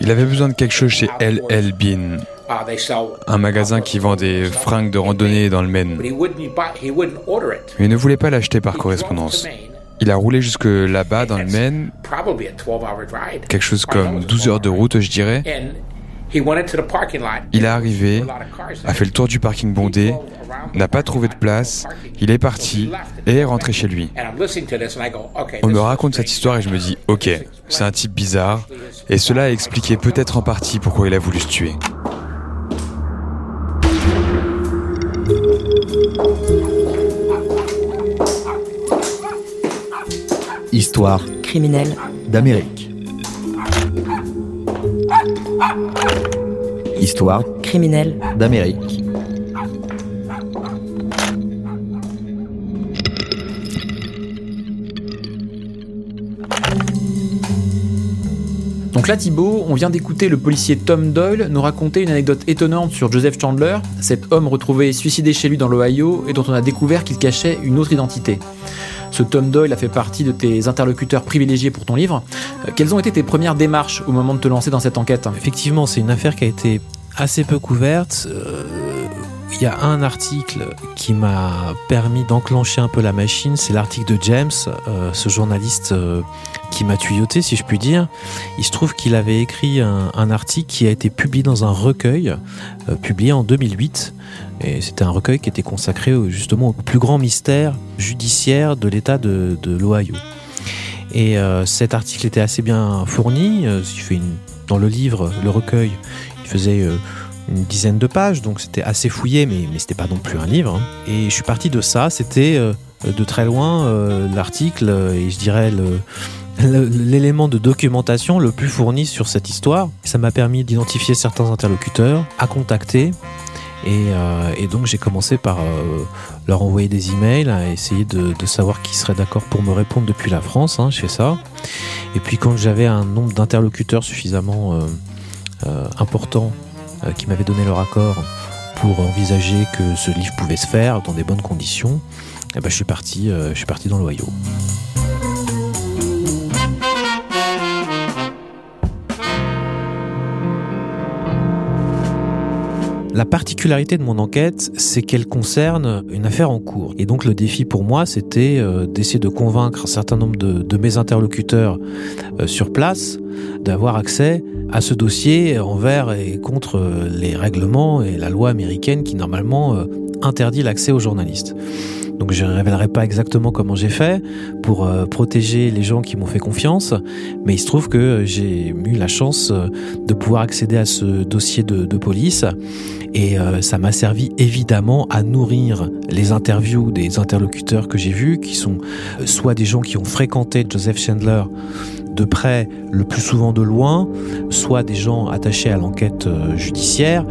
Il avait besoin de quelque chose chez LL Bean, un magasin qui vend des fringues de randonnée dans le Maine. Mais il ne voulait pas l'acheter par correspondance. Il a roulé jusque là-bas dans le Maine, quelque chose comme 12 heures de route, je dirais. Il est arrivé, a fait le tour du parking bondé, n'a pas trouvé de place, il est parti et est rentré chez lui. On me raconte cette histoire et je me dis, ok, c'est un type bizarre, et cela a expliqué peut-être en partie pourquoi il a voulu se tuer. Histoire criminelle d'Amérique. Histoire criminelle d'Amérique. Donc là, Thibaut, on vient d'écouter le policier Tom Doyle nous raconter une anecdote étonnante sur Joseph Chandler, cet homme retrouvé suicidé chez lui dans l'Ohio et dont on a découvert qu'il cachait une autre identité. Ce Tom Doyle a fait partie de tes interlocuteurs privilégiés pour ton livre. Euh, quelles ont été tes premières démarches au moment de te lancer dans cette enquête? Effectivement, c'est une affaire qui a été assez peu couverte. Euh, il y a un article qui m'a permis d'enclencher un peu la machine, c'est l'article de James, euh, ce journaliste euh, qui m'a tuyauté, si je puis dire. Il se trouve qu'il avait écrit un, article qui a été publié dans un recueil, publié en 2008. Et c'était un recueil qui était consacré justement au plus grand mystère judiciaire de l'État de, l'Ohio. Et cet article était assez bien fourni. Il fait dans le livre, le recueil, il faisait une dizaine de pages, donc c'était assez fouillé, mais, c'était pas non plus un livre. Hein. Et je suis parti de ça, c'était euh, de très loin euh, l'article euh, et je dirais l'élément de documentation le plus fourni sur cette histoire. Ça m'a permis d'identifier certains interlocuteurs, à contacter. Et, donc j'ai commencé par leur envoyer des emails, à essayer de, savoir qui serait d'accord pour me répondre depuis la France. Hein, je fais ça. Et puis quand j'avais un nombre d'interlocuteurs suffisamment euh, qui m'avaient donné leur accord pour envisager que ce livre pouvait se faire dans des bonnes conditions, eh ben, je, suis parti, euh, je suis parti dans l'Ohio. La particularité de mon enquête, c'est qu'elle concerne une affaire en cours. Et donc le défi pour moi, c'était euh, d'essayer de convaincre un certain nombre de, mes interlocuteurs euh, sur place d'avoir accès à ce dossier envers et contre les règlements et la loi américaine qui normalement euh, interdit l'accès aux journalistes. Donc je ne révélerai pas exactement comment j'ai fait pour euh, protéger les gens qui m'ont fait confiance, mais il se trouve que j'ai eu la chance euh, de pouvoir accéder à ce dossier de, police et euh, ça m'a servi évidemment à nourrir les interviews des interlocuteurs que j'ai vus, qui sont soit des gens qui ont fréquenté Joseph Chandler de près, le plus souvent de loin, soit des gens attachés à l'enquête judiciaire,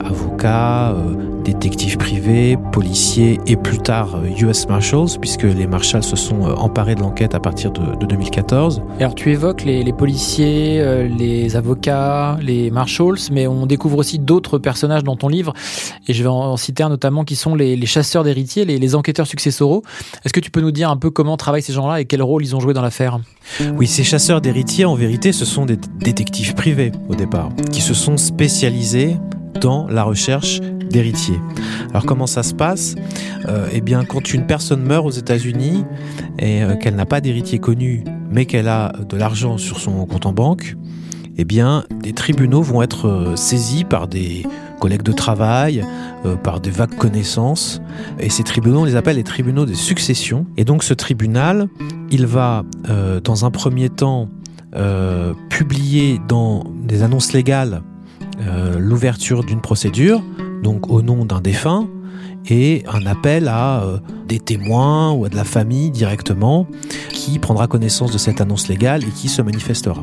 avocats, détectives privés, policiers et plus tard US euh, Marshals, puisque les Marshals se sont euh, emparés de l'enquête à partir de, 2014. Alors tu évoques les, policiers, euh, les avocats, les Marshals, mais on découvre aussi d'autres personnages dans ton livre, et je vais en citer un notamment qui sont les, chasseurs d'héritiers, les, enquêteurs successoraux. Est-ce que tu peux nous dire un peu comment travaillent ces gens-là et quel rôle ils ont joué dans l'affaire? Oui, ces chasseurs d'héritiers, en vérité, ce sont des détectives privés au départ, qui se sont spécialisés dans la recherche d'héritiers. Alors comment ça se passe? Euh, Eh bien, quand une personne meurt aux États-Unis et euh, qu'elle n'a pas d'héritier connu, mais qu'elle a de l'argent sur son compte en banque, eh bien, des tribunaux vont être euh, saisis par des collègues de travail, par des vagues connaissances. Et ces tribunaux, on les appelle les tribunaux des successions. Et donc ce tribunal, il va, dans un premier temps, publier dans des annonces légales l'ouverture d'une procédure donc au nom d'un défunt, et un appel à euh, des témoins ou à de la famille directement qui prendra connaissance de cette annonce légale et qui se manifestera.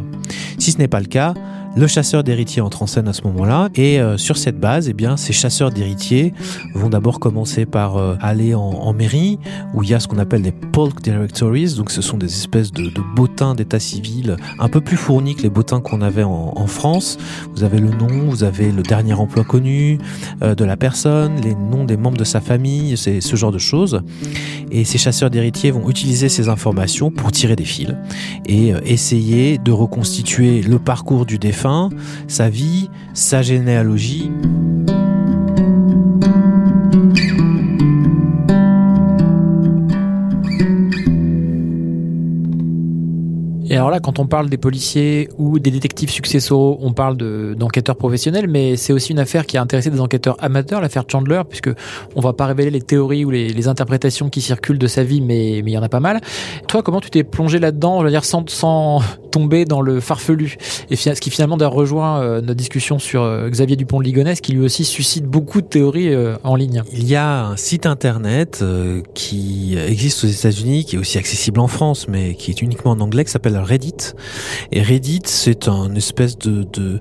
Si ce n'est pas le cas, Le chasseur d'héritiers entre en scène à ce moment-là. Et euh, sur cette base, eh bien, ces chasseurs d'héritiers vont d'abord commencer par euh, aller en, mairie, où il y a ce qu'on appelle des polk directories. Donc, ce sont des espèces de, bottins d'état civil un peu plus fournis que les bottins qu'on avait en, en, France. Vous avez le nom, vous avez le dernier emploi connu euh, de la personne, les noms des membres de sa famille, c'est ce genre de choses. Et ces chasseurs d'héritiers vont utiliser ces informations pour tirer des fils et essayer de reconstituer le parcours du défunt sa vie, sa généalogie. Et alors là, quand on parle des policiers ou des détectives successoraux, on parle d'enquêteurs professionnels, mais c'est aussi une affaire qui a intéressé des enquêteurs amateurs, l'affaire Chandler, puisque on va pas révéler les théories ou les, interprétations qui circulent de sa vie, mais il y en a pas mal. Toi, comment tu t'es plongé là-dedans, je veux dire, sans, sans tomber dans le farfelu? Et ce qui finalement rejoint euh, notre discussion sur euh, Xavier Dupont de Ligonnès, qui lui aussi suscite beaucoup de théories euh, en ligne. Il y a un site internet qui existe aux États-Unis, qui est aussi accessible en France, mais qui est uniquement en anglais, qui s'appelle Reddit. Et Reddit, c'est un espèce de, de,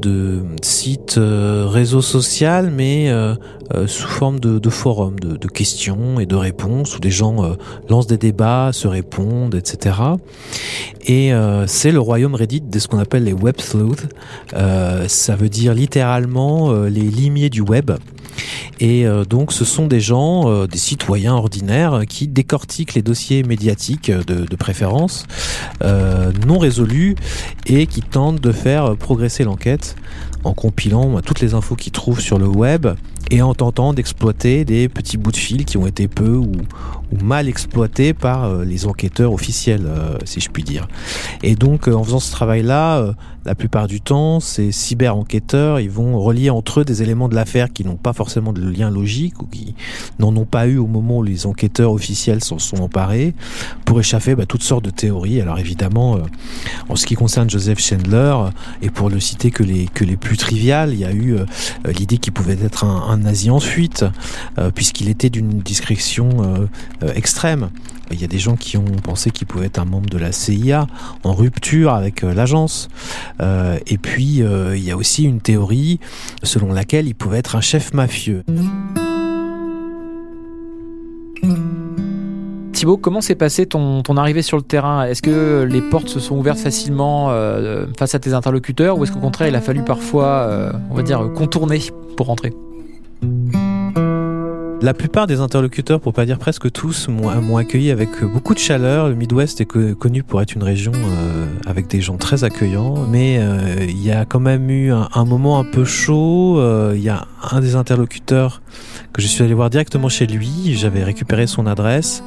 de site euh, réseau social, mais euh, euh, sous forme de, de forum, de, questions et de réponses, où des gens lancent des débats, se répondent, etc. Et c'est le royaume Reddit de ce qu'on appelle les web sleuths. ça veut dire littéralement les limiers du web. Et donc ce sont des gens, des citoyens ordinaires qui décortiquent les dossiers médiatiques de, préférence non résolus et qui tentent de faire progresser l'enquête en compilant toutes les infos qu'ils trouvent sur le web et en tentant d'exploiter des petits bouts de fil qui ont été peu ou, mal exploités par euh, les enquêteurs officiels, euh, si je puis dire. Et donc, euh, en faisant ce travail-là, la plupart du temps, ces cyber-enquêteurs, ils vont relier entre eux des éléments de l'affaire qui n'ont pas forcément de lien logique ou qui n'en ont pas eu au moment où les enquêteurs officiels s'en sont emparés pour échaffer bah, toutes sortes de théories. Alors évidemment, en ce qui concerne Joseph Chandler, et pour le citer que les, plus triviales, il y a eu l'idée qu'il pouvait être un nazi en fuite, puisqu'il était d'une discrétion euh, extrême. Il y a des gens qui ont pensé qu'il pouvait être un membre de la CIA en rupture avec euh, l'agence. Euh, et puis, il y a aussi une théorie selon laquelle il pouvait être un chef mafieux. Thibaut, comment s'est passé ton, arrivée sur le terrain? Est-ce que les portes se sont ouvertes facilement face à tes interlocuteurs ou est-ce qu'au contraire il a fallu parfois, on va dire, contourner pour rentrer? La plupart des interlocuteurs, pour pas dire presque tous, m'ont accueilli avec beaucoup de chaleur. Le Midwest est connu pour être une région euh, avec des gens très accueillants, mais euh, il y a quand même eu un, moment un peu chaud. Euh, il y a un des interlocuteurs que je suis allé voir directement chez lui. J'avais récupéré son adresse.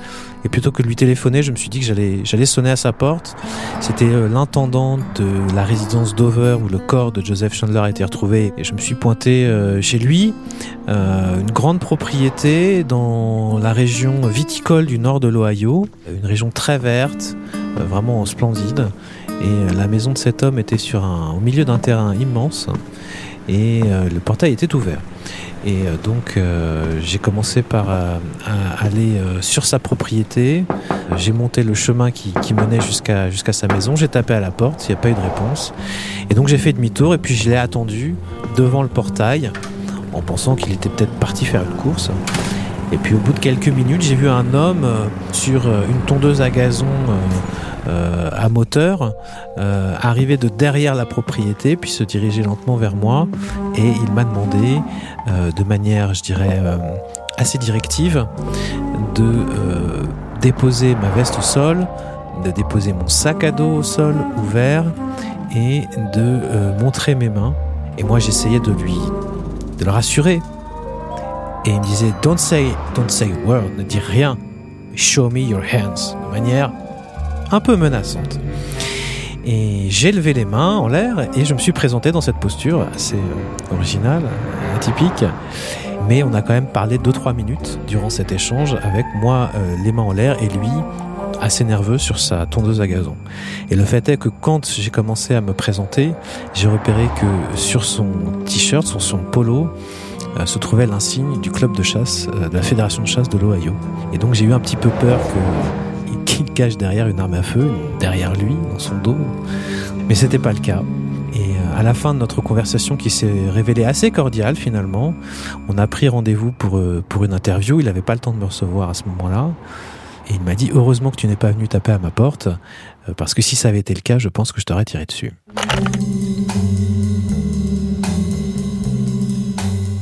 Et plutôt que de lui téléphoner, je me suis dit que j'allais, j'allais sonner à sa porte. C'était euh, l'intendant de la résidence Dover où le corps de Joseph Chandler a été retrouvé. Et je me suis pointé euh, chez lui, euh, une grande propriété dans la région viticole du nord de l'Ohio, une région très verte, vraiment splendide. Et la maison de cet homme était sur un, au milieu d'un terrain immense et le portail était ouvert. Et euh, donc euh, j'ai commencé par euh, aller sur sa propriété. J'ai monté le chemin qui, menait jusqu'à jusqu'à sa maison. J'ai tapé à la porte, il n'y a pas eu de réponse. Et donc j'ai fait demi-tour et puis je l'ai attendu devant le portail en pensant qu'il était peut-être parti faire une course. Et puis au bout de quelques minutes, j'ai vu un homme sur une tondeuse à gazon euh, à moteur euh, arriver de derrière la propriété puis se diriger lentement vers moi. Et il m'a demandé euh, de manière je dirais assez directive de déposer ma veste au sol de déposer mon sac à dos au sol ouvert et de montrer mes mains. Et moi j'essayais de lui de le rassurer et il me disait don't say don't say a word ne dis rien show me your hands de manière un peu menaçante. Et j'ai levé les mains en l'air et je me suis présenté dans cette posture assez euh, originale, atypique. Mais on a quand même parlé 2-3 minutes durant cet échange avec moi euh, les mains en l'air et lui assez nerveux sur sa tondeuse à gazon. Et le fait est que quand j'ai commencé à me présenter, j'ai repéré que sur son t-shirt, sur son polo, se trouvait l'insigne du club de chasse, de la fédération de chasse de l'Ohio. Et donc j'ai eu un petit peu peur qu'il cache derrière une arme à feu, derrière lui, dans son dos. Mais c'était pas le cas. Et euh, à la fin de notre conversation qui s'est révélée assez cordiale finalement, on a pris rendez-vous pour, euh, pour une interview. Il n'avait pas le temps de me recevoir à ce moment-là. Et il m'a dit heureusement que tu n'es pas venu taper à ma porte, euh, parce que si ça avait été le cas, je pense que je t'aurais tiré dessus.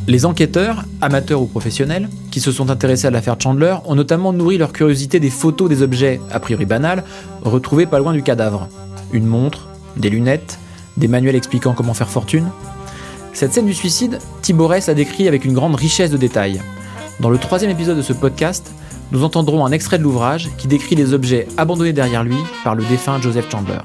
Les enquêteurs, amateurs ou professionnels, qui se sont intéressés à l'affaire Chandler ont notamment nourri leur curiosité des photos des objets, a priori banals, retrouvés pas loin du cadavre. Une montre, des lunettes, des manuels expliquant comment faire fortune. Cette scène du suicide, Thiborès a décrit avec une grande richesse de détails. Dans le troisième épisode de ce podcast, nous entendrons un extrait de l'ouvrage qui décrit les objets abandonnés derrière lui par le défunt Joseph Chandler.